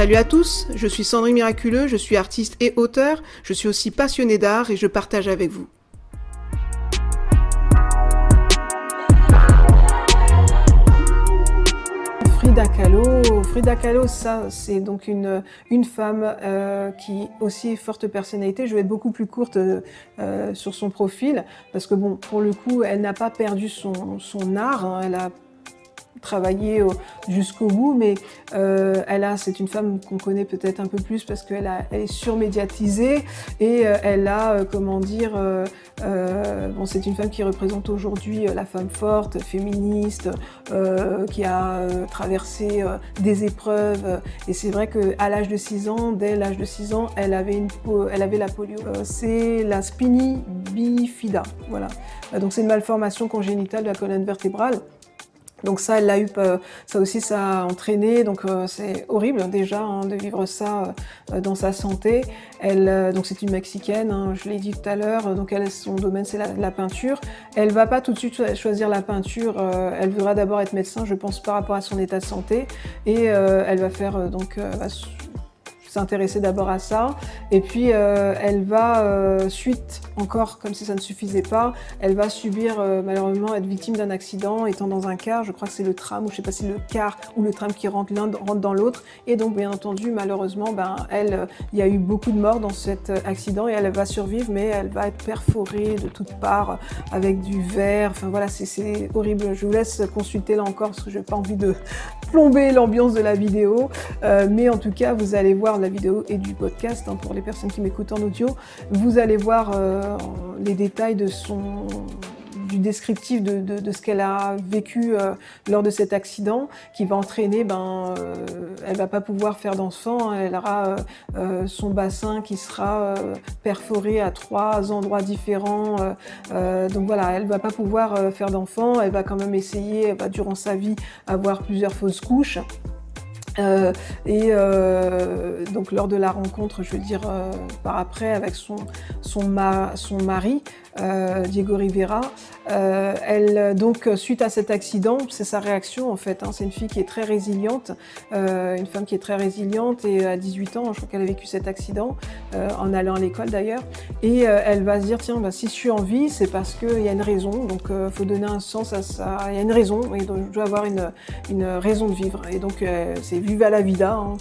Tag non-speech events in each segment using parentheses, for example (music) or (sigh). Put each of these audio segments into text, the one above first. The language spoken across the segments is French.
Salut à tous, je suis Sandrine Miraculeux, je suis artiste et auteur, je suis aussi passionnée d'art et je partage avec vous. Frida Kahlo, Frida Kahlo, ça c'est donc une, une femme euh, qui aussi forte personnalité. Je vais être beaucoup plus courte euh, sur son profil parce que bon, pour le coup, elle n'a pas perdu son, son art. Hein. elle a travailler jusqu'au bout, mais euh, elle a, c'est une femme qu'on connaît peut-être un peu plus parce qu'elle est surmédiatisée et euh, elle a, euh, comment dire, bon, c'est une femme qui représente aujourd'hui la femme forte, féministe, qui a traversé des épreuves. et c'est vrai qu'à l'âge de 6 ans, dès l'âge de 6 ans, elle avait une, elle avait la polio. c'est la spini bifida, voilà. donc c'est une malformation congénitale de la colonne vertébrale. Donc ça, elle l'a eu, euh, ça aussi, ça a entraîné. Donc euh, c'est horrible déjà hein, de vivre ça euh, dans sa santé. Elle, donc c'est une mexicaine, hein, je l'ai dit tout à l'heure. Donc elle, son domaine c'est la, peinture. Elle va pas tout de suite choisir la peinture. elle voudra d'abord être médecin, je pense, par rapport à son état de santé. Et elle va faire donc s'intéresser d'abord à ça. Et puis, euh, elle va, euh, suite encore, comme si ça ne suffisait pas, elle va subir, euh, malheureusement, être victime d'un accident, étant dans un car, je crois que c'est le tram, ou je sais pas si le car ou le tram qui rentre, l'un rentre dans l'autre. Et donc, bien entendu, malheureusement, ben, elle, il y a eu beaucoup de morts dans cet accident et elle va survivre, mais elle va être perforée de toutes parts avec du verre. Enfin voilà, c'est horrible. Je vous laisse consulter là encore parce que je n'ai pas envie de plomber l'ambiance de la vidéo. mais en tout cas, vous allez voir la vidéo et du podcast, hein, pour les personnes qui m'écoutent en audio, vous allez voir euh, les détails de son du descriptif de, de, ce qu'elle a vécu euh, lors de cet accident qui va entraîner, ben, euh, elle va pas pouvoir faire d'enfant, elle aura son bassin qui sera perforé à trois endroits différents, donc voilà, elle va pas pouvoir faire d'enfant, elle va quand même essayer, elle va durant sa vie avoir plusieurs fausses couches. Euh, et euh, donc lors de la rencontre, je veux dire euh, par après avec son, son, son mari, Diego Rivera, elle donc suite à cet accident, c'est sa réaction en fait. Hein, c'est une fille qui est très résiliente, une femme qui est très résiliente et à 18 ans, je crois qu'elle a vécu cet accident en allant à l'école d'ailleurs. Et elle va se dire tiens, bah, si je suis en vie, c'est parce qu'il y a une raison. Donc il faut donner un sens à ça. Il y a une raison et donc je dois avoir une, une raison de vivre. Et donc c'est Viva la vida, hein,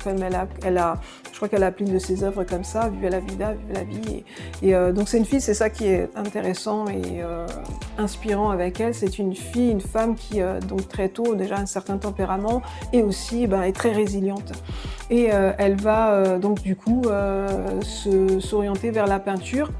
elle a, je crois qu'elle a plein de ses œuvres comme ça, Viva la vida, Viva la vie. Et, euh, donc c'est une fille, c'est ça qui est intéressant et euh, inspirant avec elle. C'est une fille, une femme qui euh, donc très tôt déjà un certain tempérament et aussi ben, est très résiliente. Et elle va donc du coup s'orienter vers la peinture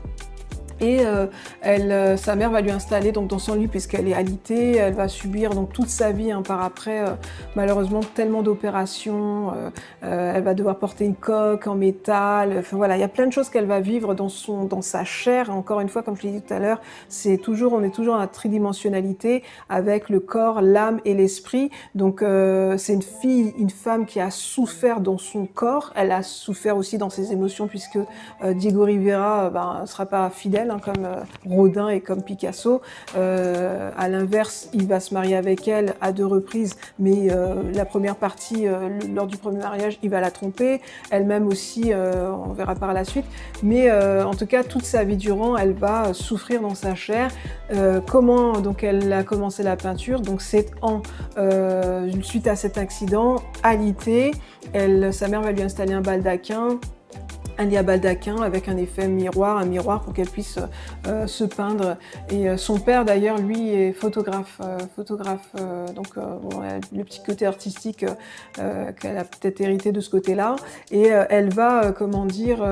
et euh, euh, sa mère va lui installer donc dans son lit puisqu'elle est alitée. Elle va subir donc toute sa vie hein, par après, euh, malheureusement tellement d'opérations. elle va devoir porter une coque en métal. Enfin voilà, il y a plein de choses qu'elle va vivre dans son, dans sa chair. Encore une fois, comme je l'ai dit tout à l'heure, c'est toujours, on est toujours à la tridimensionnalité avec le corps, l'âme et l'esprit. Donc c'est une fille, une femme qui a souffert dans son corps. Elle a souffert aussi dans ses émotions puisque Diego Rivera ben, ne sera pas fidèle Hein, comme euh, Rodin et comme Picasso. Euh, à l'inverse, il va se marier avec elle à deux reprises, mais euh, la première partie, lors du premier mariage, il va la tromper. Elle-même aussi, on verra par la suite. Mais en tout cas, toute sa vie durant, elle va souffrir dans sa chair. comment donc elle a commencé la peinture? Donc c'est en suite à cet accident, alité. Elle, sa mère va lui installer un baldaquin un lit baldaquin avec un effet miroir, un miroir pour qu'elle puisse euh, se peindre. Et euh, son père d'ailleurs, lui, est photographe, euh, photographe. donc le petit côté artistique qu'elle a peut-être hérité de ce côté-là. Et elle va, comment dire,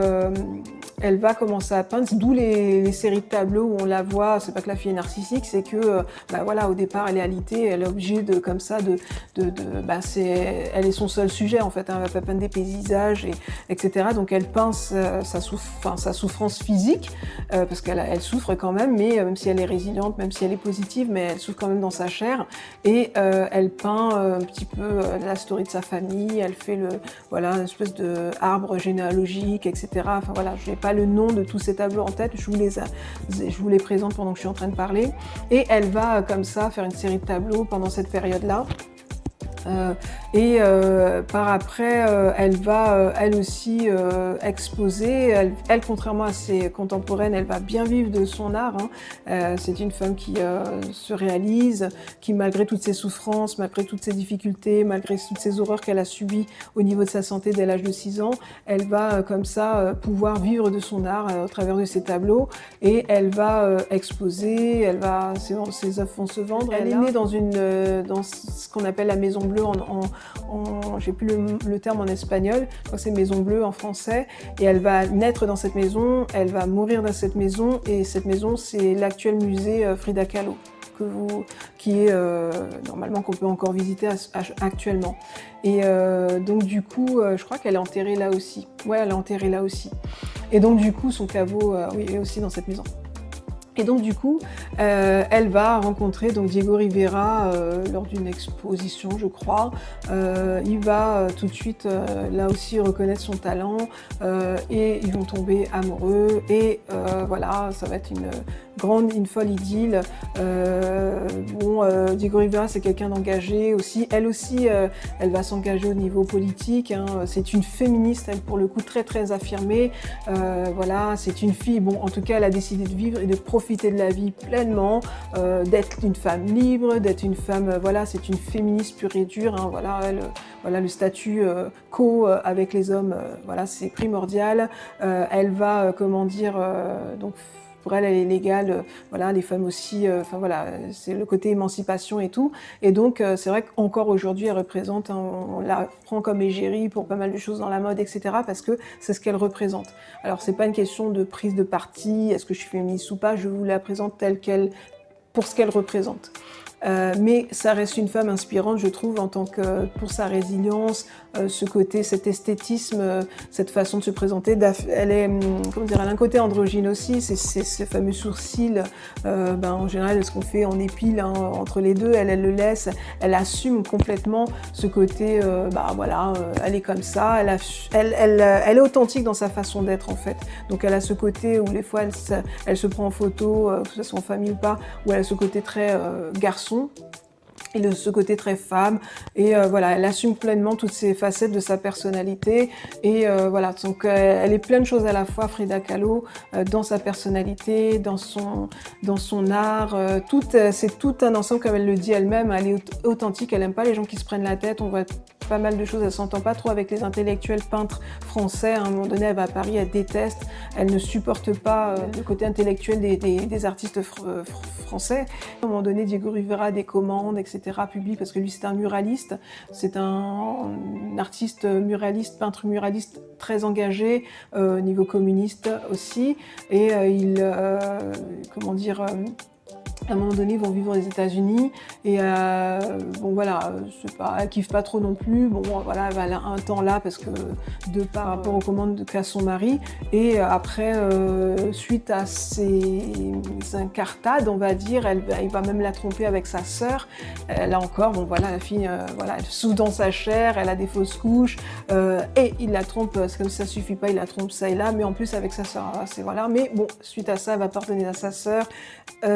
elle va commencer à peindre. D'où les, séries de tableaux où on la voit. C'est pas que la fille est narcissique, c'est que, bah voilà, au départ, elle est alitée, elle est obligée de, comme ça, de, de, bah, elle est son seul sujet en fait. Hein, elle va pas peindre des paysages et etc. Donc elle peint sa, sa, souffrance physique, euh, parce qu'elle elle souffre quand même, mais euh, même si elle est résiliente, même si elle est positive, mais elle souffre quand même dans sa chair. Et euh, elle peint un petit peu la story de sa famille, elle fait le, voilà, une espèce de arbre généalogique, etc. Enfin voilà, je n'ai pas le nom de tous ces tableaux en tête, je vous, les, je vous les présente pendant que je suis en train de parler. Et elle va comme ça faire une série de tableaux pendant cette période-là. Euh, et euh, par après, euh, elle va elle aussi exposer. Elle, contrairement à ses contemporaines, elle va bien vivre de son art. Hein. c'est une femme qui se réalise, qui malgré toutes ses souffrances, malgré toutes ses difficultés, malgré toutes ces horreurs qu'elle a subies au niveau de sa santé dès l'âge de 6 ans, elle va comme ça pouvoir vivre de son art au travers de ses tableaux et elle va exposer. Elle va ses, ses œuvres vont se vendre. Elle, est née dans une dans ce qu'on appelle la Maison Bleue en, j'ai plus le, terme en espagnol, c'est Maison Bleue en français, et elle va naître dans cette maison, elle va mourir dans cette maison, et cette maison c'est l'actuel musée euh, Frida Kahlo. Qui est euh, normalement qu'on peut encore visiter actuellement. Et euh, donc du coup, je crois qu'elle est enterrée là aussi. Ouais, elle est enterrée là aussi. Et donc du coup, son caveau, oui, est aussi dans cette maison. Et donc du coup, euh, elle va rencontrer donc Diego Rivera euh, lors d'une exposition, je crois. Euh, il va tout de suite là aussi reconnaître son talent et ils vont tomber amoureux. Et voilà, ça va être une grande, une folle idylle. bon, Diego Rivera, c'est quelqu'un d'engagé aussi. Elle aussi, elle va s'engager au niveau politique. Hein. C'est une féministe, elle pour le coup très très affirmée. voilà, c'est une fille. Bon, en tout cas, elle a décidé de vivre et de profiter de la vie pleinement, euh, d'être une femme libre, d'être une femme, euh, voilà, c'est une féministe pure et dure, hein, voilà, elle, voilà, le statut euh, co avec les hommes, voilà, c'est primordial. elle va, comment dire, donc pour elle, est légale. voilà, les femmes aussi. Enfin voilà, c'est le côté émancipation et tout. Et donc, c'est vrai qu'encore aujourd'hui, elle représente. on, la prend comme égérie pour pas mal de choses dans la mode, etc. Parce que c'est ce qu'elle représente. Alors, c'est pas une question de prise de parti. Est-ce que je suis féministe ou pas Je vous la présente telle qu'elle, pour ce qu'elle représente. Euh, mais ça reste une femme inspirante, je trouve, en tant que pour sa résilience, euh, ce côté, cet esthétisme, euh, cette façon de se présenter. Elle est, hum, comment dire, elle a un côté androgyne aussi. C'est ces fameux sourcils. ben, en général, ce qu'on fait en épile hein, entre les deux, elle, le laisse. Elle assume complètement ce côté. bah voilà, elle est comme ça. Elle, est authentique dans sa façon d'être en fait. Donc elle a ce côté où les fois elle se prend en photo, que ce soit en famille ou pas, où elle a ce côté très garçon de ce côté très femme. Et euh, voilà elle assume pleinement toutes ces facettes de sa personnalité. Et euh, voilà donc euh, elle est plein de choses à la fois Frida Kahlo dans sa personnalité dans son dans son art tout c'est tout un ensemble comme elle le dit elle-même elle est authentique elle aime pas les gens qui se prennent la tête. On voit pas mal de choses elle s'entend pas trop avec les intellectuels peintres français. À un moment donné elle va à Paris elle déteste elle ne supporte pas le côté intellectuel des artistes français. À un moment donné Diego Rivera des commandes etc publie parce que lui c'est un muraliste, c'est un, artiste muraliste, peintre muraliste très engagé euh, au niveau communiste aussi, et euh, il, euh, comment dire, à un moment donné, vont vivre aux États-Unis et euh, bon voilà, je sais pas, elle kiffe pas trop non plus. Bon voilà, elle a un temps là parce que de par rapport aux commandes qu'a son mari et après, euh, suite à ses incartades, on va dire, elle, il va même la tromper avec sa sœur. Là encore, bon voilà, la fille, euh, voilà, elle sous dans sa chair, elle a des fausses couches euh, et il la trompe, comme ça suffit pas, il la trompe ça et là, mais en plus avec sa sœur, c'est voilà. Mais bon, suite à ça, elle va pardonner à sa sœur,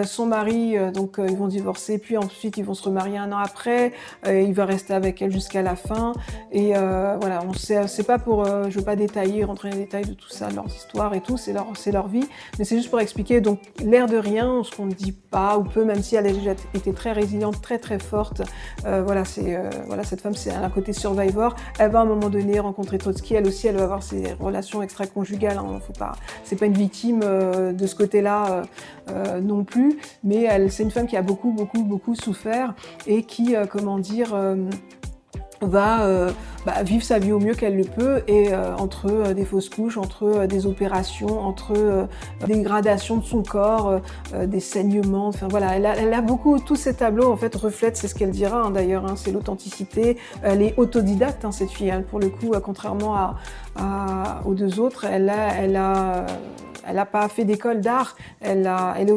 son mari euh, donc euh, ils vont divorcer, puis ensuite ils vont se remarier un an après. Euh, il va rester avec elle jusqu'à la fin. Et voilà, on sait, c'est pas pour, je veux pas détailler, rentrer dans les détails de tout ça, leur histoire et tout, c'est leur, c'est leur vie, mais c'est juste pour expliquer. Donc l'air de rien, ce qu'on ne dit pas ou peu, même si elle a déjà été très résiliente, très très forte. voilà, c'est voilà cette femme, c'est un côté survivor. Elle va à un moment donné rencontrer Trotsky. Elle aussi, elle va avoir ses relations extra-conjugales. Hein, faut pas, c'est pas une victime de ce côté-là non plus, mais c'est une femme qui a beaucoup, beaucoup, beaucoup souffert et qui, euh, comment dire, euh, va euh, bah, vivre sa vie au mieux qu'elle le peut et entre des fausses couches, entre des opérations, entre des dégradations de son corps, des saignements, enfin voilà, elle a, beaucoup, tous ces tableaux en fait reflètent, c'est ce qu'elle dira hein, d'ailleurs, hein, c'est l'authenticité, elle est autodidacte hein, cette fille, pour le coup, contrairement à, aux deux autres, elle a, elle a elle n'a pas fait d'école d'art, elle, elle est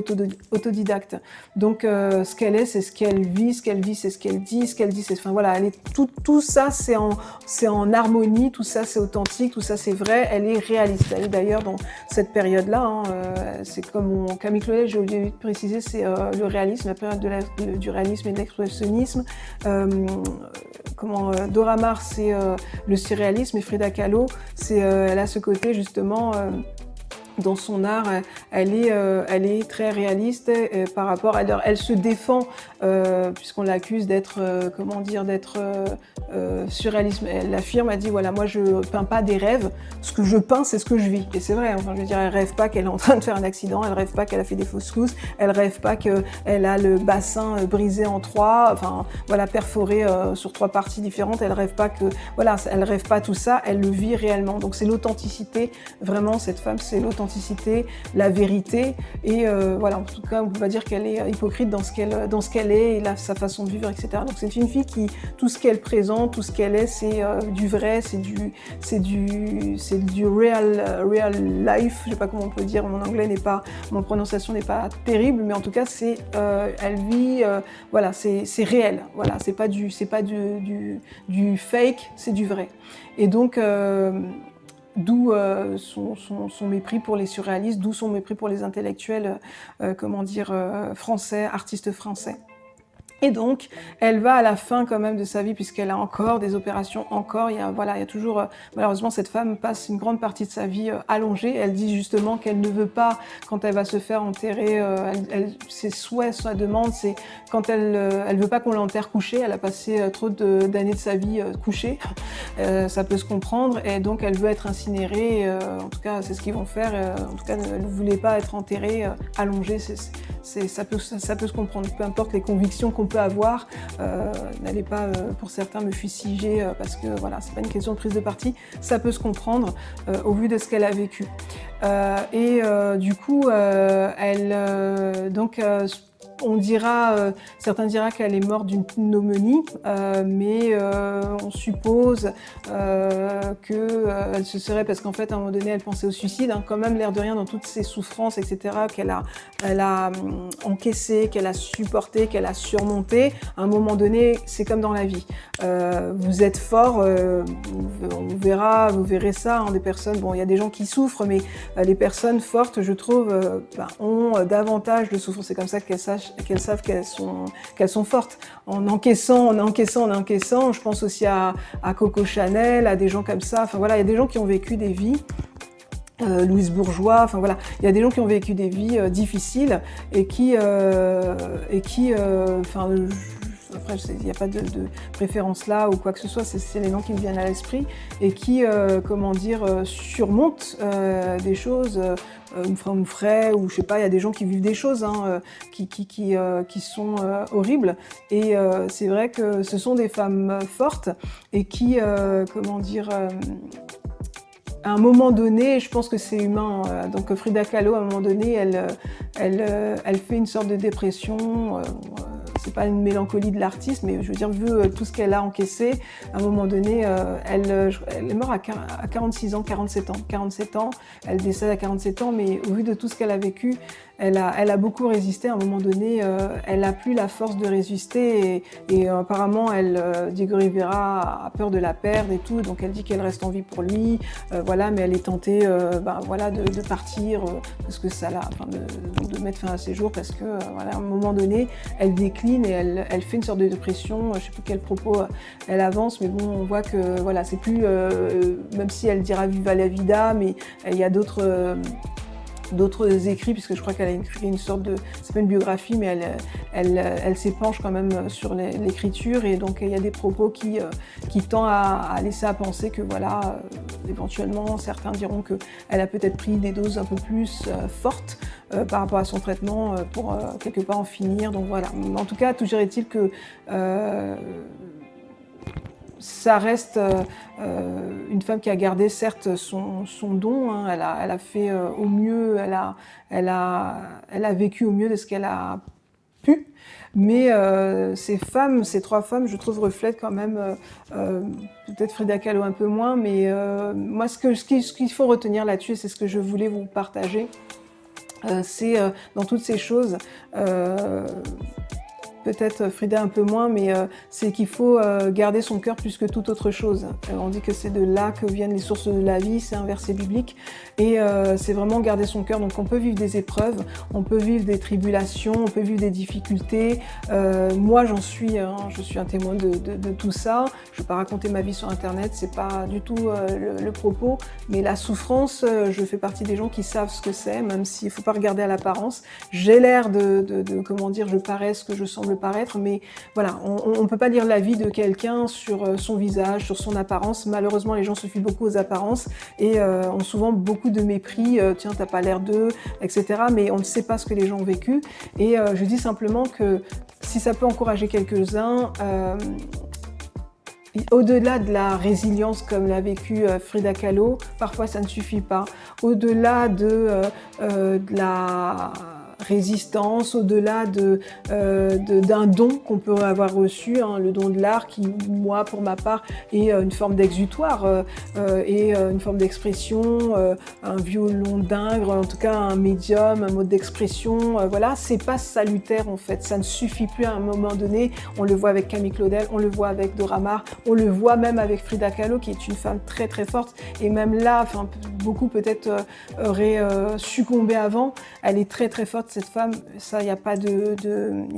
autodidacte. Donc euh, ce qu'elle est, c'est ce qu'elle vit, ce qu'elle vit, c'est ce qu'elle dit, ce qu'elle dit, c'est... Enfin voilà, elle est, tout, tout ça, c'est en, c'est en harmonie, tout ça c'est authentique, tout ça c'est vrai, elle est réaliste. Elle est d'ailleurs dans cette période-là, hein, c'est comme Camille Claudet, j'ai oublié de préciser, c'est le réalisme, la période de du réalisme et de l'expressionnisme. comment Dora Maar, c'est le surréalisme et Frida Kahlo, c'est elle a ce côté justement dans son art, elle est, euh, elle est très réaliste euh, par rapport à elle, elle se défend euh, puisqu'on l'accuse d'être, comment dire, d'être surréaliste. Elle affirme, elle dit voilà, moi je peins pas des rêves, ce que je peins c'est ce que je vis. Et c'est vrai, enfin je veux dire, elle rêve pas qu'elle est en train de faire un accident, elle rêve pas qu'elle a fait des fausses couches, elle rêve pas qu'elle a le bassin brisé en trois, enfin voilà, perforé sur trois parties différentes. Elle rêve pas que, voilà, elle rêve pas tout ça, elle le vit réellement. Donc c'est l'authenticité, vraiment cette femme, c'est l'authenticité la vérité. Et euh, voilà, en tout cas, on peut pas dire qu'elle est hypocrite dans ce qu'elle dans ce qu'elle est et là, sa façon de vivre, etc. Donc c'est une fille qui tout ce qu'elle présente, tout ce qu'elle est, c'est euh, du vrai, c'est du c'est du c'est du real real life. Je sais pas comment on peut dire. Mon anglais n'est pas, mon prononciation n'est pas terrible, mais en tout cas, c'est euh, elle vit, voilà, c'est réel. Voilà, c'est pas du c'est pas du, du fake, c'est du vrai. Et donc D'où euh, son, mépris pour les surréalistes, d'où son mépris pour les intellectuels, euh, comment dire, euh, français, artistes français. Et donc, elle va à la fin quand même de sa vie, puisqu'elle a encore des opérations, encore. Il y a, voilà, il y a toujours, euh, malheureusement, cette femme passe une grande partie de sa vie euh, allongée. Elle dit justement qu'elle ne veut pas, quand elle va se faire enterrer, euh, ses souhaits, sa demande, c'est quand elle, elle veut pas qu'on l'enterre couchée. Elle a passé trop d'années de, sa vie couchée. ça peut se comprendre. Et donc, elle veut être incinérée. en tout cas, c'est ce qu'ils vont faire. en tout cas, elle ne voulait pas être enterrée allongée. Ça peut, ça, peut se comprendre. Peu importe les convictions qu'on avoir. Euh, n'allez pas, euh, pour certains, me fustiger euh, parce que voilà, c'est pas une question de prise de parti. Ça peut se comprendre au vu de ce qu'elle a vécu. et du coup, elle donc on dira, euh, certains dira qu'elle est morte d'une pneumonie, euh, mais euh, on suppose qu'elle se serait, parce qu'en fait, à un moment donné, elle pensait au suicide, hein, quand même l'air de rien dans toutes ses souffrances, etc., qu'elle a, elle a hum, encaissé, qu'elle a supporté, qu'elle a surmonté. À un moment donné, c'est comme dans la vie. vous êtes fort, on verra, vous verrez ça, hein, des personnes, bon, il y a des gens qui souffrent, mais les personnes fortes, je trouve, ben, ont davantage de souffrance. C'est comme ça qu'elles sachent qu'elles savent qu'elles sont, qu'elles sont fortes. En encaissant, en encaissant, en encaissant, je pense aussi à, Coco Chanel, à des gens comme ça. Voilà, il y a des gens qui ont vécu des vies euh, Louise Bourgeois, voilà, il y a des gens qui ont vécu des vies euh, difficiles et qui, euh, et qui, enfin, après, il n'y a pas de, préférence là ou quoi que ce soit, c'est les noms qui me viennent à l'esprit et qui, comment dire, surmontent des choses, ou frais, ou je sais pas, il y a des gens qui vivent des choses hein, qui, qui, qui, qui, sont horribles. Et c'est vrai que ce sont des femmes fortes et qui, comment dire, à un moment donné, je pense que c'est humain. Donc Frida Kahlo, à un moment donné, elle, elle, elle fait une sorte de dépression c'est pas une mélancolie de l'artiste, mais je veux dire, vu euh, tout ce qu'elle a encaissé, à un moment donné, euh, elle, euh, elle, est morte à 46 ans, 47 ans. 47 ans, elle décède à 47 ans, mais au vu de tout ce qu'elle a vécu, elle a, beaucoup résisté. À un moment donné, elle a plus la force de résister et, apparemment, elle, Diego Rivera a peur de la perdre et tout, donc elle dit qu'elle reste en vie pour lui, voilà, mais elle est tentée, ben, voilà, de, partir parce que ça l'a, enfin, de, mettre fin à ses jours parce que, voilà, à un moment donné, elle décline et elle, elle, fait une sorte de dépression. Je sais plus quel propos euh, elle avance, mais bon, on voit que voilà, c'est plus, euh, même si elle dira Viva la vida, mais il y a d'autres euh, d'autres écrits, puisque je crois qu'elle a écrit une sorte de, c'est pas une biographie, mais elle, elle, elle s'épanche quand même sur l'écriture, et donc il y a des propos qui, qui tendent à, laisser à penser que voilà, éventuellement, certains diront qu'elle a peut-être pris des doses un peu plus fortes euh, par rapport à son traitement euh, pour euh, quelque part en finir. Donc voilà. En tout cas, toujours est-il que ça reste une femme qui a gardé certes son, don, hein. elle, a, elle, a, fait au mieux, elle a, elle, a, elle a vécu au mieux de ce qu'elle a pu, mais ces femmes, ces trois femmes, je trouve, reflètent quand même, peut-être Frida Kahlo un peu moins, mais moi ce qu'il ce qu'il faut retenir là-dessus, c'est ce que je voulais vous partager, euh, c'est euh, dans toutes ces choses, euh, peut-être Frida un peu moins, mais c'est qu'il faut garder son cœur plus que toute autre chose. on dit que c'est de là que viennent les sources de la vie, c'est un verset biblique, et c'est vraiment garder son cœur. Donc on peut vivre des épreuves, on peut vivre des tribulations, on peut vivre des difficultés. moi, j'en suis, hein, je suis un témoin de, tout ça. Je ne vais pas raconter ma vie sur Internet, c'est pas du tout le, propos, mais la souffrance, je fais partie des gens qui savent ce que c'est, même s'il ne faut pas regarder à l'apparence. J'ai l'air de, comment dire, je parais ce que je semble paraître, mais voilà, on ne peut pas lire la vie de quelqu'un sur euh, son visage, sur son apparence. Malheureusement, les gens se fient beaucoup aux apparences et euh, ont souvent beaucoup de mépris. Euh, Tiens, t'as pas l'air d'eux, etc. Mais on ne sait pas ce que les gens ont vécu. Et je dis simplement que si ça peut encourager quelques-uns, au-delà de la résilience comme l'a vécu Frida Kahlo, parfois ça ne suffit pas. Au-delà de, de la résistance, au-delà euh, de, d'un don qu'on peut avoir reçu, hein, le don de l'art qui, moi, pour ma part, est euh, une forme d'exutoire euh, et une forme d'expression, un violon d'ingre, en tout cas un médium, un mode d'expression. voilà, c'est pas salutaire en fait. Ça ne suffit plus à un moment donné. On le voit avec Camille Claudel, on le voit avec Dora Maar, on le voit même avec Frida Kahlo, qui est une femme très très forte. Et même là, enfin, beaucoup peut-être auraient succombé avant. Elle est très très forte cette femme, ça, il n'y a, pas de,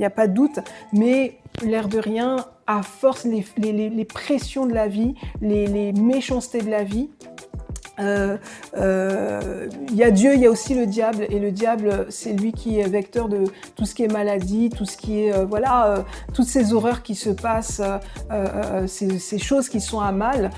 a pas doute, mais l'air de rien, à force les, pressions de la vie, les, méchancetés de la vie, euh, euh, il y a Dieu, il y a aussi le diable, et le diable, c'est lui qui est vecteur de tout ce qui est maladie, tout ce qui est, euh, voilà, toutes ces horreurs qui se passent, ces, ces, choses qui sont à mal,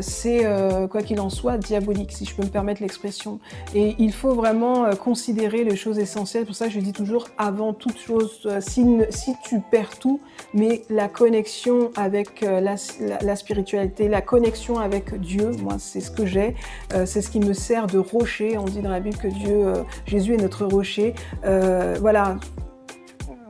c'est, quoi qu'il en soit, diabolique, si je peux me permettre l'expression. Et il faut vraiment considérer les choses essentielles, pour ça je dis toujours, avant toute chose, si, si tu perds tout, mais la connexion avec la, la spiritualité, la connexion avec Dieu, moi c'est ce que j'ai, euh, c'est ce qui me sert de rocher. On dit dans la Bible que Dieu, euh, Jésus est notre rocher. Euh, voilà,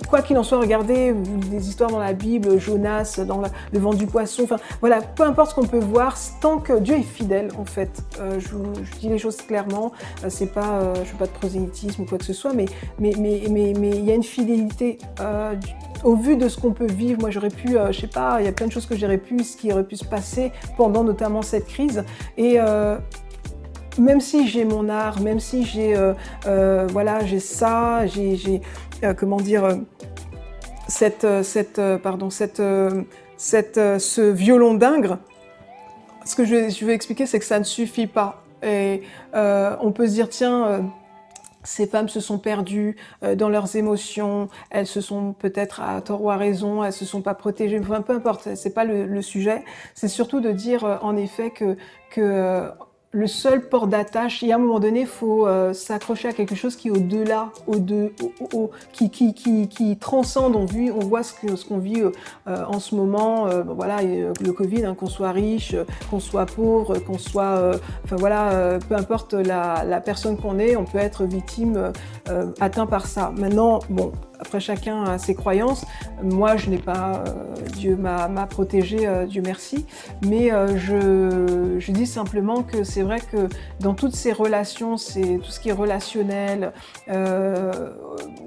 quoi qu'il en soit, regardez des histoires dans la Bible, Jonas, dans le vent du poisson, enfin voilà, peu importe ce qu'on peut voir, tant que Dieu est fidèle en fait. je, dis les choses clairement, c'est pas, je fais pas de prosélytisme ou quoi que ce soit, mais mais mais mais mais il y a une fidélité au vu de ce qu'on peut vivre. Moi j'aurais pu, je sais pas, il y a plein de choses que j'aurais pu, ce qui aurait pu se passer pendant notamment cette crise et même si j'ai mon art, même si j'ai euh, euh, voilà, j'ai ça, j'ai euh, comment dire cette cette pardon cette cette ce violon d'ingre. Ce que je, je vais expliquer, c'est que ça ne suffit pas. Et on peut se dire tiens ces femmes se sont perdues dans leurs émotions, elles se sont peut-être à tort ou à raison, elles se sont pas protégées, enfin, peu importe, c'est pas le, sujet. C'est surtout de dire en effet que le seul port d'attache. Et à un moment donné, il faut euh, s'accrocher à quelque chose qui est au-delà, au qui, transcende. On, vit, on voit ce qu'on vit euh, en ce moment. Euh, voilà, le Covid, hein, qu'on soit riche, qu'on soit pauvre, qu'on soit, enfin voilà, peu importe la, la personne qu'on est, on peut être victime, atteint par ça. Maintenant, bon, après, chacun a ses croyances. Moi, je n'ai pas, euh, Dieu m'a protégé, euh, Dieu merci. Mais euh, je, je, dis simplement que c'est vrai que dans toutes ces relations, c'est tout ce qui est relationnel,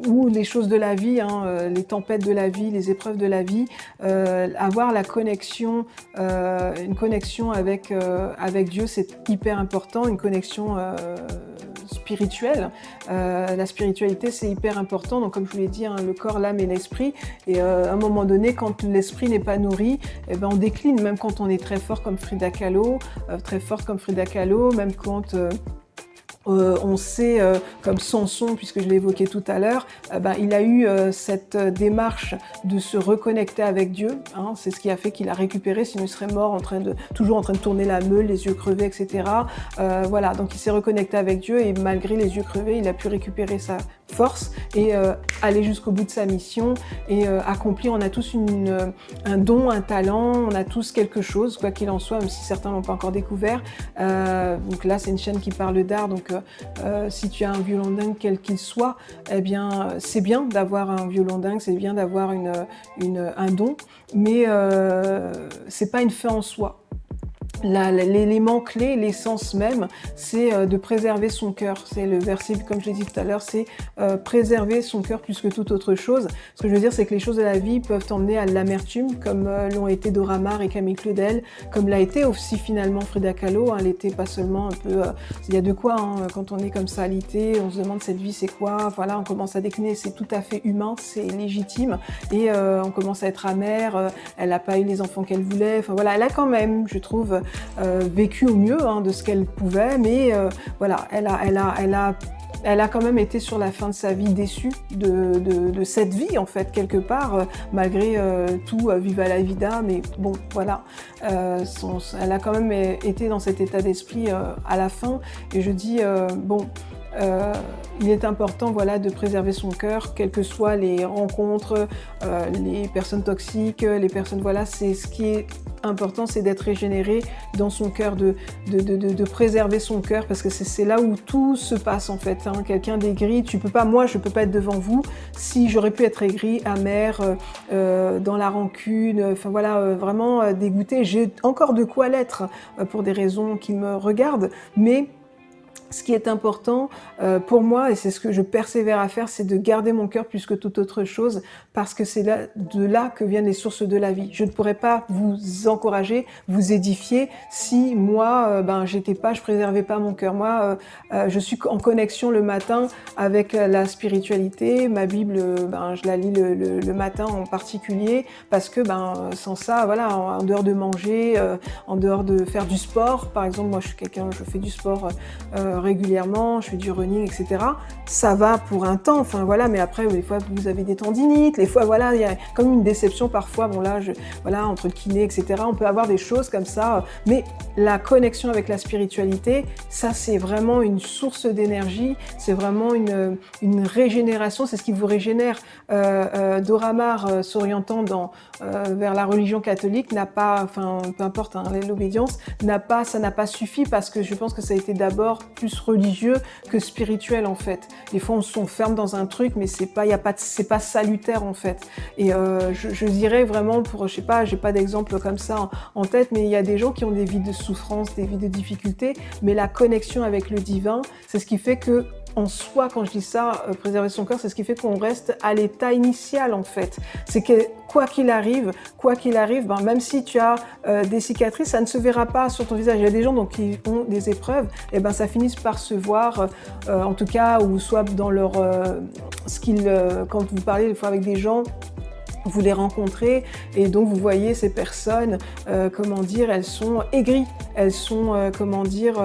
ou les choses de la vie, hein, les tempêtes de la vie, les épreuves de la vie, avoir la connexion, une connexion avec, avec Dieu, c'est hyper important, une connexion spirituelle. La spiritualité, c'est hyper important. Donc, comme je vous l'ai dit, Hein, le corps, l'âme et l'esprit. Et euh, à un moment donné, quand l'esprit n'est pas nourri, eh ben, on décline, même quand on est très fort comme Frida Kahlo, euh, très forte comme Frida Kahlo, même quand... Euh, on sait, euh, comme Samson, puisque je l'ai évoqué tout à l'heure, euh, ben, il a eu cette démarche de se reconnecter avec Dieu. Hein. c'est ce qui a fait qu'il a récupéré, sinon il serait mort en train de, toujours en train de tourner la meule, les yeux crevés, etc. voilà, donc il s'est reconnecté avec Dieu et malgré les yeux crevés, il a pu récupérer sa force et aller jusqu'au bout de sa mission et accomplir. On a tous une, un don, un talent, on a tous quelque chose, quoi qu'il en soit, même si certains l'ont pas encore découvert. donc là, c'est une chaîne qui parle d'art, donc euh, si tu as un violon dingue, quel qu'il soit, eh c'est bien d'avoir un violon dingue, c'est bien d'avoir un don, mais euh, c'est pas une fin en soi. L'élément clé, l'essence même, c'est euh, de préserver son cœur. C'est le verset, comme je l'ai dit tout à l'heure, c'est euh, préserver son cœur plus que toute autre chose. Ce que je veux dire, c'est que les choses de la vie peuvent emmener à l'amertume, comme euh, l'ont été Dora Maar et Camille Claudel, comme l'a été aussi finalement Frida Kahlo. Hein, elle était pas seulement un peu... il y a de quoi, hein, quand on est comme ça alité, on se demande cette vie c'est quoi, voilà, on commence à décliner, c'est tout à fait humain, c'est légitime, et on commence à être amère, elle n'a pas eu les enfants qu'elle voulait, enfin voilà, elle a quand même, je trouve, euh, vécu au mieux hein, de ce qu'elle pouvait, mais euh, voilà, elle a, elle, a, elle, a, elle a quand même été sur la fin de sa vie déçue de, de, cette vie, en fait, quelque part, euh, malgré tout, viva la vida, mais bon, voilà, elle a quand même été dans cet état d'esprit à la fin, et je dis, bon, euh, il est important voilà, de préserver son cœur, quelles que soient les rencontres, euh, les personnes toxiques, les personnes... Voilà, c'est ce qui est important, c'est d'être régénéré dans son cœur, de, de, de, préserver son cœur, parce que c'est là où tout se passe en fait. Hein. Quelqu'un d'aigri, tu peux pas, moi je peux pas être devant vous si j'aurais pu être aigri, amer, euh, euh dans la rancune, enfin voilà, euh, vraiment dégoûté. J'ai encore de quoi l'être pour des raisons qui me regardent, mais ce qui est important euh, pour moi, et c'est ce que je persévère à faire, c'est de garder mon cœur plus que toute autre chose, parce que c'est là, de là que viennent les sources de la vie. Je ne pourrais pas vous encourager, vous édifier, si moi, euh, ben, j'étais pas, je préservais pas mon cœur. Moi, euh, je suis en connexion le matin avec la spiritualité. Ma Bible, ben, je la lis le, le, matin en particulier, parce que ben, sans ça, voilà, en, dehors de manger, en dehors de faire du sport, par exemple, moi, je suis quelqu'un, je fais du sport régulièrement, je fais du running, etc. Ça va pour un temps, enfin voilà, mais après, des fois, vous avez des tendinites, les fois, voilà, il y a comme une déception parfois, bon là, voilà, entre le kiné, etc. On peut avoir des choses comme ça, mais la connexion avec la spiritualité, ça, c'est vraiment une source d'énergie, c'est vraiment une, régénération, c'est ce qui vous régénère. Euh, euh, Doramar, euh, s'orientant dans, euh, vers la religion catholique, n'a pas, enfin, peu importe, hein, l'obédience, n'a pas, ça n'a pas suffi parce que je pense que ça a été d'abord plus religieux que spirituel en fait. Des fois on s'enferme dans un truc mais c'est pas y a pas c'est pas salutaire en fait. Et euh, je, je, dirais vraiment pour je sais pas j'ai pas d'exemple comme ça en, tête mais il y a des gens qui ont des vies de souffrance, des vies de difficultés mais la connexion avec le divin c'est ce qui fait que en soi, quand je dis ça, euh, préserver son cœur, c'est ce qui fait qu'on reste à l'état initial en fait. C'est que quoi qu'il arrive, quoi qu'il arrive, ben, même si tu as euh, des cicatrices, ça ne se verra pas sur ton visage. Il y a des gens donc, qui ont des épreuves, et ben ça finit par se voir, euh, en tout cas, ou soit dans leur ce qu'ils, quand vous parlez des fois avec des gens vous les rencontrez et donc vous voyez ces personnes, comment dire, elles sont aigries, elles sont, comment dire,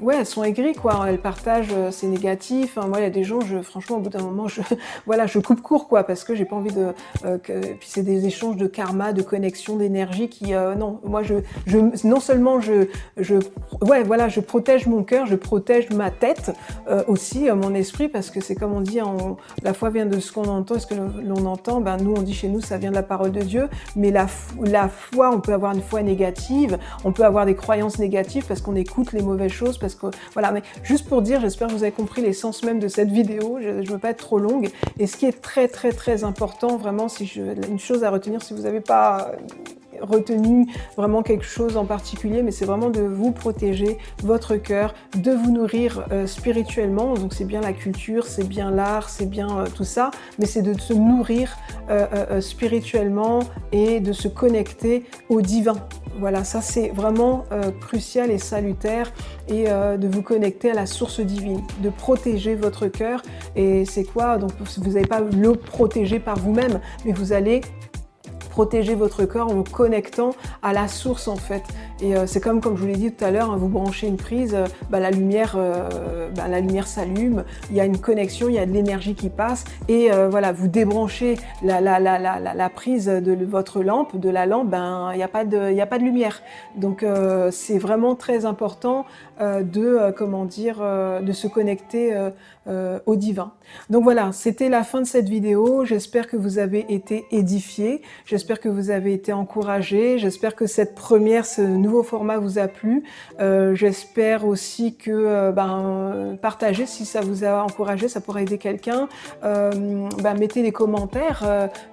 ouais, elles sont aigries, quoi. Elles partagent euh, c'est négatif. moi, il y a des gens, je, franchement, au bout d'un moment, je, (laughs) voilà, je coupe court, quoi, parce que j'ai pas envie de. Euh, que, puis c'est des échanges de karma, de connexion, d'énergie qui, euh, non, moi, je, je, non seulement je, je, ouais, voilà, je protège mon cœur, je protège ma tête aussi, mon esprit, parce que c'est comme on dit, la foi vient de ce qu'on entend, et ce que l'on entend. Ben nous, on dit chez nous, ça vient de la parole de Dieu, mais la, la foi, on peut avoir une foi négative, on peut avoir des croyances négatives parce qu'on écoute les mauvaises choses voilà, mais juste pour dire, j'espère que vous avez compris l'essence même de cette vidéo. Je, ne veux pas être trop longue. Et ce qui est très très très important, vraiment, si une chose à retenir, si vous n'avez pas retenu vraiment quelque chose en particulier, mais c'est vraiment de vous protéger votre cœur, de vous nourrir euh, spirituellement. Donc c'est bien la culture, c'est bien l'art, c'est bien euh, tout ça, mais c'est de se nourrir euh, spirituellement et de se connecter au divin. Voilà, ça c'est vraiment crucial et salutaire et de vous connecter à la source divine, de protéger votre cœur. Et c'est quoi? Donc vous n'allez pas le protéger par vous-même, mais vous allez protéger votre corps en connectant à la source en fait. Et euh, c'est comme, comme je vous l'ai dit tout à l'heure, hein, vous branchez une prise, euh, bah, la lumière, euh, bah, la lumière s'allume, il y a une connexion, il y a de l'énergie qui passe, et voilà, vous débranchez la, la, la, la, prise de votre lampe, de la lampe, ben il n'y a pas de, il a pas de lumière. Donc c'est vraiment très important de, comment dire, de se connecter au divin. Donc voilà, c'était la fin de cette vidéo. J'espère que vous avez été édifiés. J'espère que vous avez été encouragés. J'espère que cette première, ce nouveau format vous a plu. J'espère aussi que ben, partagez si ça vous a encouragé, ça pourrait aider quelqu'un. Ben, mettez les commentaires.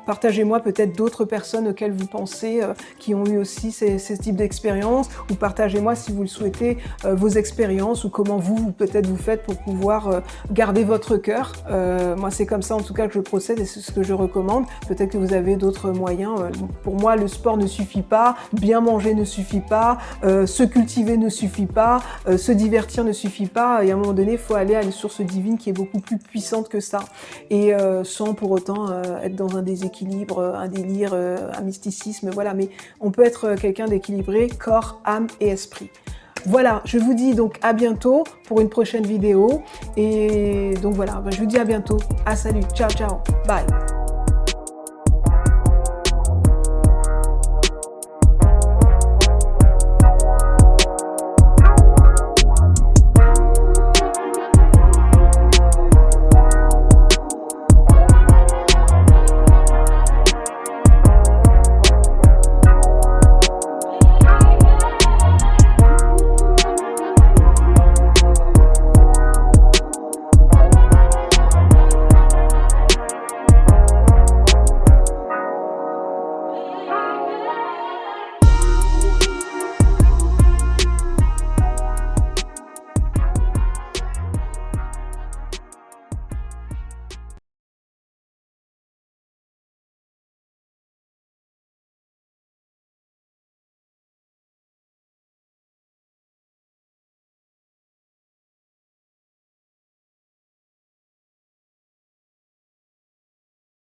Partagez-moi peut-être d'autres personnes auxquelles vous pensez euh, qui ont eu aussi ces, types d'expériences ou partagez-moi si vous le souhaitez euh, vos expériences ou comment vous, peut-être vous faites pour pouvoir euh, garder votre cœur. moi c'est comme ça en tout cas que je procède et c'est ce que je recommande. Peut-être que vous avez d'autres moyens. pour moi le sport ne suffit pas, bien manger ne suffit pas, se cultiver ne suffit pas, se divertir ne suffit pas et à un moment donné il faut aller à une source divine qui est beaucoup plus puissante que ça et sans pour autant être dans un déséquilibre, un délire, un mysticisme, voilà, mais on peut être quelqu'un d'équilibré, corps, âme et esprit. Voilà, je vous dis donc à bientôt pour une prochaine vidéo. Et donc voilà, bah, je vous dis à bientôt. À salut, ciao, ciao, bye.